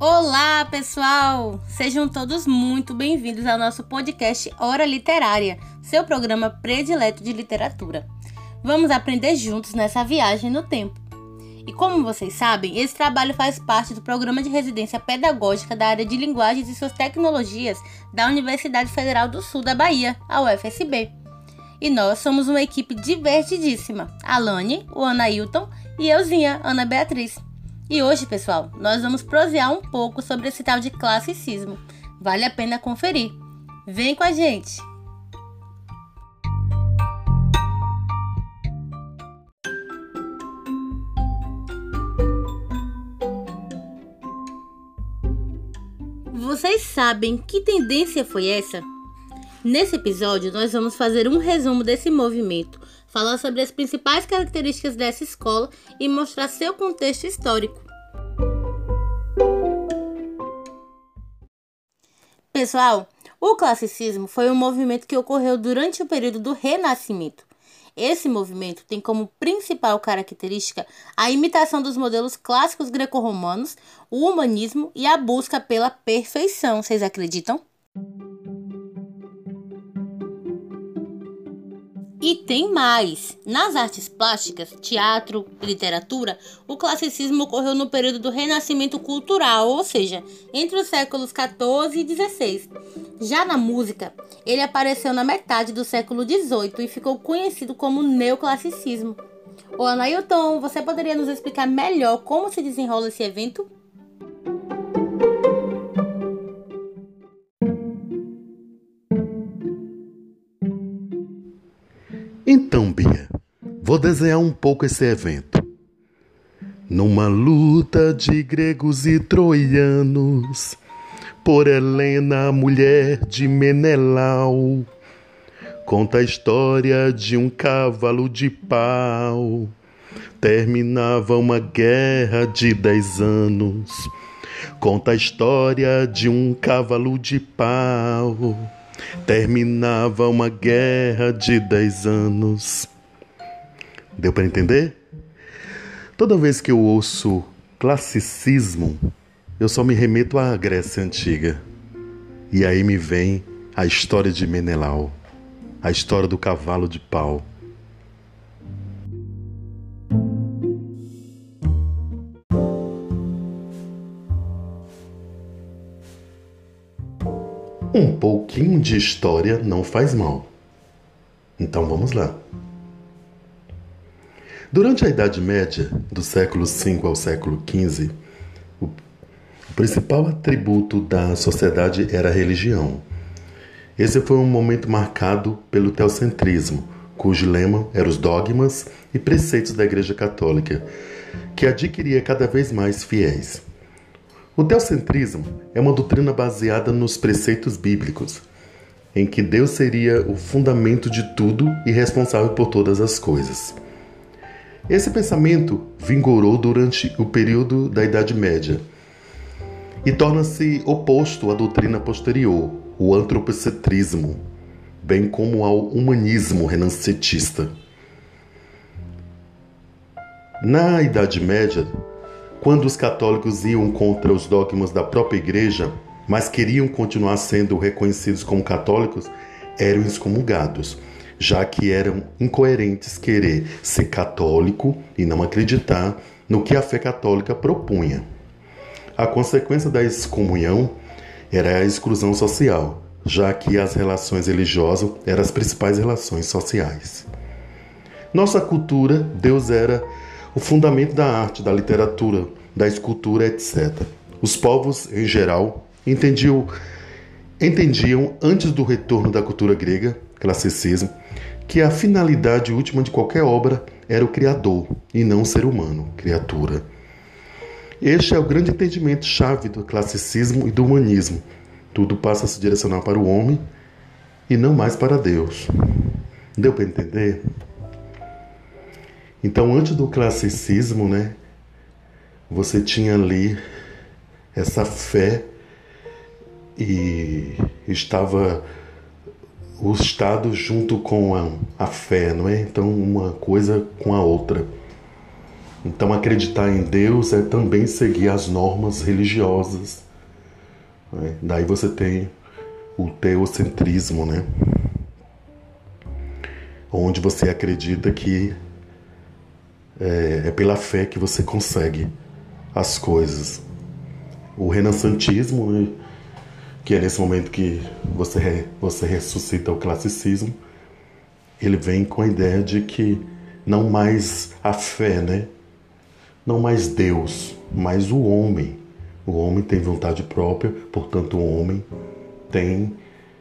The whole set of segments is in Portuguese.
Olá, pessoal! Sejam todos muito bem-vindos ao nosso podcast Hora Literária, seu programa predileto de literatura. Vamos aprender juntos nessa viagem no tempo. E como vocês sabem, esse trabalho faz parte do programa de residência pedagógica da área de linguagens e suas tecnologias da Universidade Federal do Sul da Bahia, a UFSB. E nós somos uma equipe divertidíssima: Alane, o Anailton e euzinha, Ana Beatriz. E hoje, pessoal, nós vamos prosear um pouco sobre esse tal de classicismo. Vale a pena conferir. Vem com a gente! Vocês sabem que tendência foi essa? Nesse episódio, nós vamos fazer um resumo desse movimento, falar sobre as principais características dessa escola e mostrar seu contexto histórico. Pessoal, o classicismo foi um movimento que ocorreu durante o período do Renascimento. Esse movimento tem como principal característica a imitação dos modelos clássicos greco-romanos, o humanismo e a busca pela perfeição. Vocês acreditam? E tem mais! Nas artes plásticas, teatro e literatura, o classicismo ocorreu no período do renascimento cultural, ou seja, entre os séculos 14 e 16. Já na música, ele apareceu na metade do século 18 e ficou conhecido como neoclassicismo. Ô Anailton, você poderia nos explicar melhor como se desenrola esse evento? Vou desenhar um pouco esse evento. Numa luta de gregos e troianos, por Helena, mulher de Menelau, conta a história de um cavalo de pau. Terminava uma guerra de dez anos. Conta a história de um cavalo de pau Terminava uma guerra de dez anos. Deu para entender? Toda vez que eu ouço classicismo, eu só me remeto à Grécia Antiga. E aí me vem a história de Menelau, a história do cavalo de pau. Um pouquinho de história não faz mal. Então vamos lá. Durante a Idade Média, do século V ao século XV, o principal atributo da sociedade era a religião. Esse foi um momento marcado pelo teocentrismo, cujo lema eram os dogmas e preceitos da Igreja Católica, que adquiria cada vez mais fiéis. O teocentrismo é uma doutrina baseada nos preceitos bíblicos, em que Deus seria o fundamento de tudo e responsável por todas as coisas. Esse pensamento vingorou durante o período da Idade Média e torna-se oposto à doutrina posterior, o antropocentrismo, bem como ao humanismo renascentista. Na Idade Média, quando os católicos iam contra os dogmas da própria igreja, mas queriam continuar sendo reconhecidos como católicos, eram excomungados, já que eram incoerentes querer ser católico e não acreditar no que a fé católica propunha. A consequência da excomunhão era a exclusão social, já que as relações religiosas eram as principais relações sociais. Nossa cultura, Deus era o fundamento da arte, da literatura, da escultura, etc. Os povos, em geral, entendiam, entendiam antes do retorno da cultura grega, classicismo, que a finalidade última de qualquer obra era o Criador e não o ser humano, criatura. Este é o grande entendimento chave do classicismo e do humanismo. Tudo passa a se direcionar para o homem e não mais para Deus. Deu para entender? Então, antes do classicismo, né, você tinha ali essa fé e estava o Estado junto com a, a fé, não é? Então, uma coisa com a outra. Então, acreditar em Deus é também seguir as normas religiosas. Né? Daí você tem o teocentrismo, né? Onde você acredita que é, é pela fé que você consegue as coisas. O renascentismo, né? Que é nesse momento que você, você ressuscita o classicismo, ele vem com a ideia de que não mais a fé, né? Não mais Deus, mas o homem. O homem tem vontade própria, portanto, o homem tem,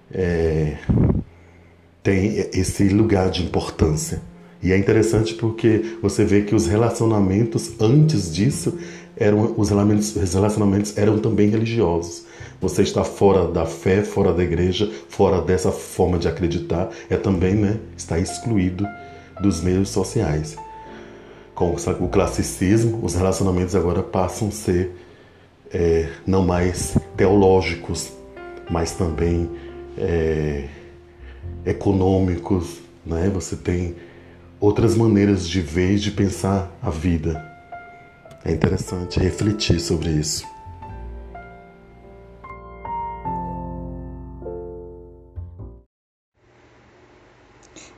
é, tem esse lugar de importância. E é interessante porque você vê que os relacionamentos antes disso eram os relacionamentos, os relacionamentos eram também religiosos. Você está fora da fé, fora da igreja, fora dessa forma de acreditar, é também, né, está excluído dos meios sociais. Com o classicismo, os relacionamentos agora passam a ser é, não mais teológicos, mas também é, econômicos. Né? Você tem outras maneiras de ver e de pensar a vida. É interessante refletir sobre isso.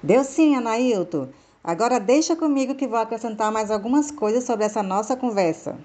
Deu sim, Anailton. Agora deixa comigo que vou acrescentar mais algumas coisas sobre essa nossa conversa.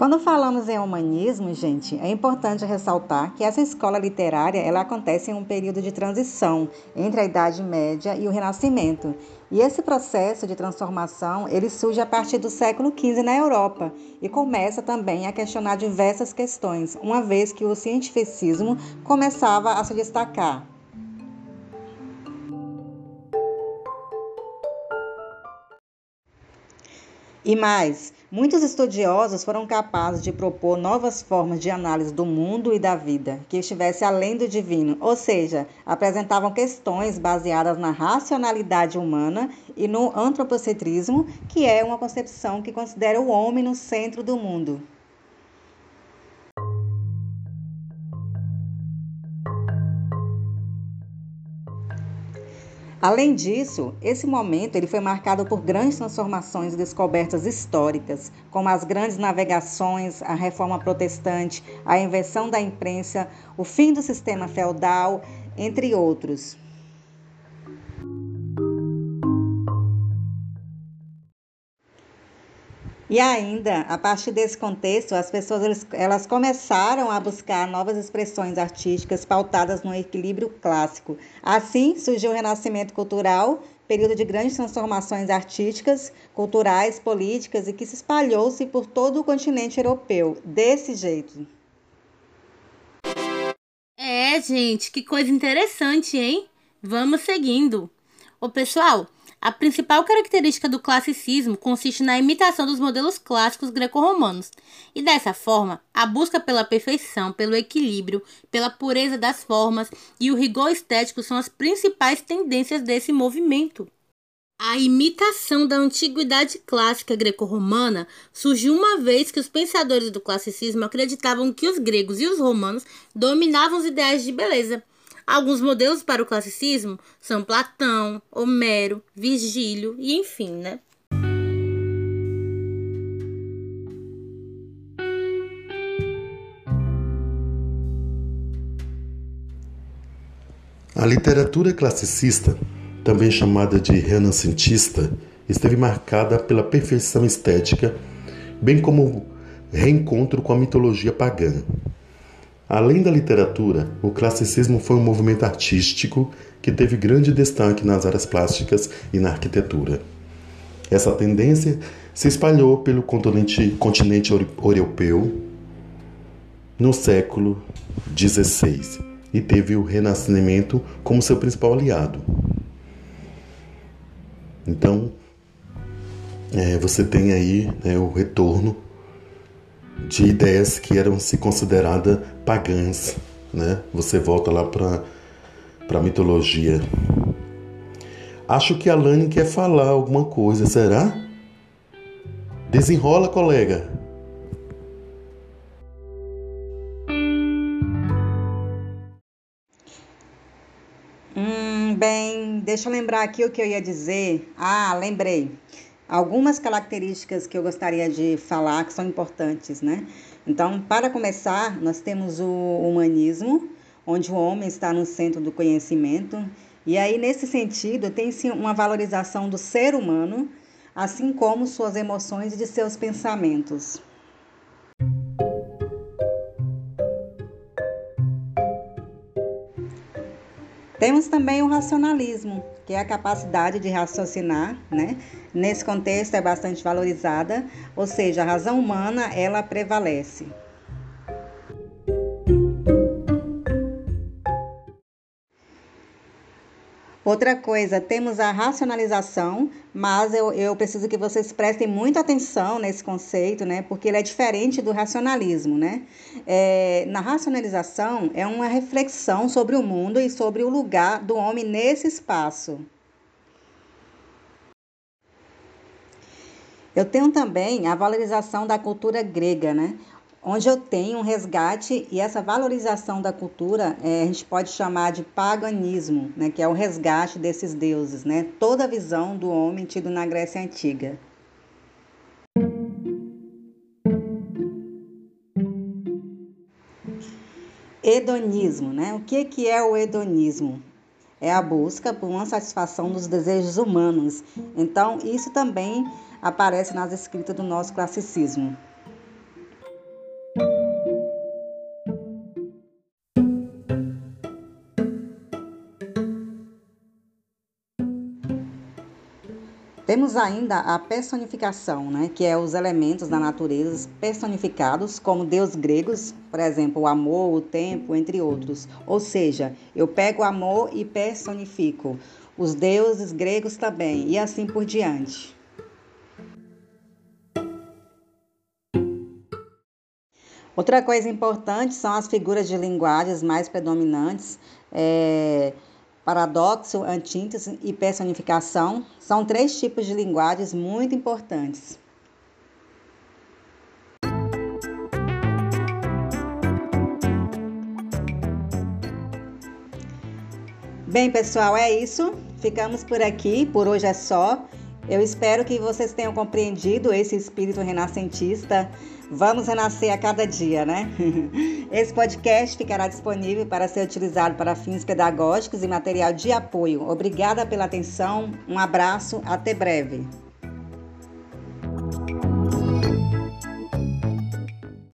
Quando falamos em humanismo, gente, é importante ressaltar que essa escola literária ela acontece em um período de transição entre a Idade Média e o Renascimento. E esse processo de transformação ele surge a partir do século XV na Europa e começa também a questionar diversas questões, uma vez que o cientificismo começava a se destacar. E mais, muitos estudiosos foram capazes de propor novas formas de análise do mundo e da vida, que estivesse além do divino, ou seja, apresentavam questões baseadas na racionalidade humana e no antropocentrismo, que é uma concepção que considera o homem no centro do mundo. Além disso, esse momento ele foi marcado por grandes transformações e descobertas históricas, como as grandes navegações, a reforma protestante, a invenção da imprensa, o fim do sistema feudal, entre outros. E ainda, a partir desse contexto, as pessoas elas começaram a buscar novas expressões artísticas pautadas no equilíbrio clássico. Assim surgiu o Renascimento Cultural, período de grandes transformações artísticas, culturais, políticas e que se espalhou-se por todo o continente europeu. Desse jeito. É, gente, que coisa interessante, hein? Vamos seguindo. Ô, pessoal, a principal característica do classicismo consiste na imitação dos modelos clássicos greco-romanos, e dessa forma, a busca pela perfeição, pelo equilíbrio, pela pureza das formas e o rigor estético são as principais tendências desse movimento. A imitação da antiguidade clássica greco-romana surgiu uma vez que os pensadores do classicismo acreditavam que os gregos e os romanos dominavam os ideais de beleza Alguns modelos para o classicismo são Platão, Homero, Virgílio e enfim, né? A literatura classicista, também chamada de renascentista, esteve marcada pela perfeição estética, bem como reencontro com a mitologia pagã. Além da literatura, o classicismo foi um movimento artístico que teve grande destaque nas áreas plásticas e na arquitetura. Essa tendência se espalhou pelo continente, continente europeu no século XVI e teve o Renascimento como seu principal aliado. Então, é, você tem aí né, o retorno de ideias que eram se consideradas pagãs, né? Você volta lá para para mitologia. Acho que a Lani quer falar alguma coisa, será? Desenrola, colega. Hum, bem, deixa eu lembrar aqui o que eu ia dizer. Ah, lembrei. Algumas características que eu gostaria de falar que são importantes, né? Então, para começar, nós temos o humanismo, onde o homem está no centro do conhecimento. E aí, nesse sentido, tem-se uma valorização do ser humano, assim como suas emoções e de seus pensamentos. Temos também o racionalismo, que é a capacidade de raciocinar, né? Nesse contexto é bastante valorizada, ou seja, a razão humana ela prevalece. Outra coisa, temos a racionalização, mas eu, eu preciso que vocês prestem muita atenção nesse conceito, né? Porque ele é diferente do racionalismo, né? É, na racionalização é uma reflexão sobre o mundo e sobre o lugar do homem nesse espaço. Eu tenho também a valorização da cultura grega, né? Onde eu tenho um resgate e essa valorização da cultura é, a gente pode chamar de paganismo, né, que é o resgate desses deuses, né, toda a visão do homem tido na Grécia Antiga. Hedonismo, né? O que, que é o hedonismo? É a busca por uma satisfação dos desejos humanos. Então, isso também aparece nas escritas do nosso classicismo. Temos ainda a personificação, né, que é os elementos da natureza personificados como deus gregos, por exemplo, o amor, o tempo, entre outros. Ou seja, eu pego o amor e personifico. Os deuses gregos também, e assim por diante. Outra coisa importante são as figuras de linguagens mais predominantes. É paradoxo, antíntese e personificação são três tipos de linguagens muito importantes. Bem, pessoal, é isso. Ficamos por aqui. Por hoje é só. Eu espero que vocês tenham compreendido esse espírito renascentista. Vamos renascer a cada dia, né? Esse podcast ficará disponível para ser utilizado para fins pedagógicos e material de apoio. Obrigada pela atenção, um abraço, até breve.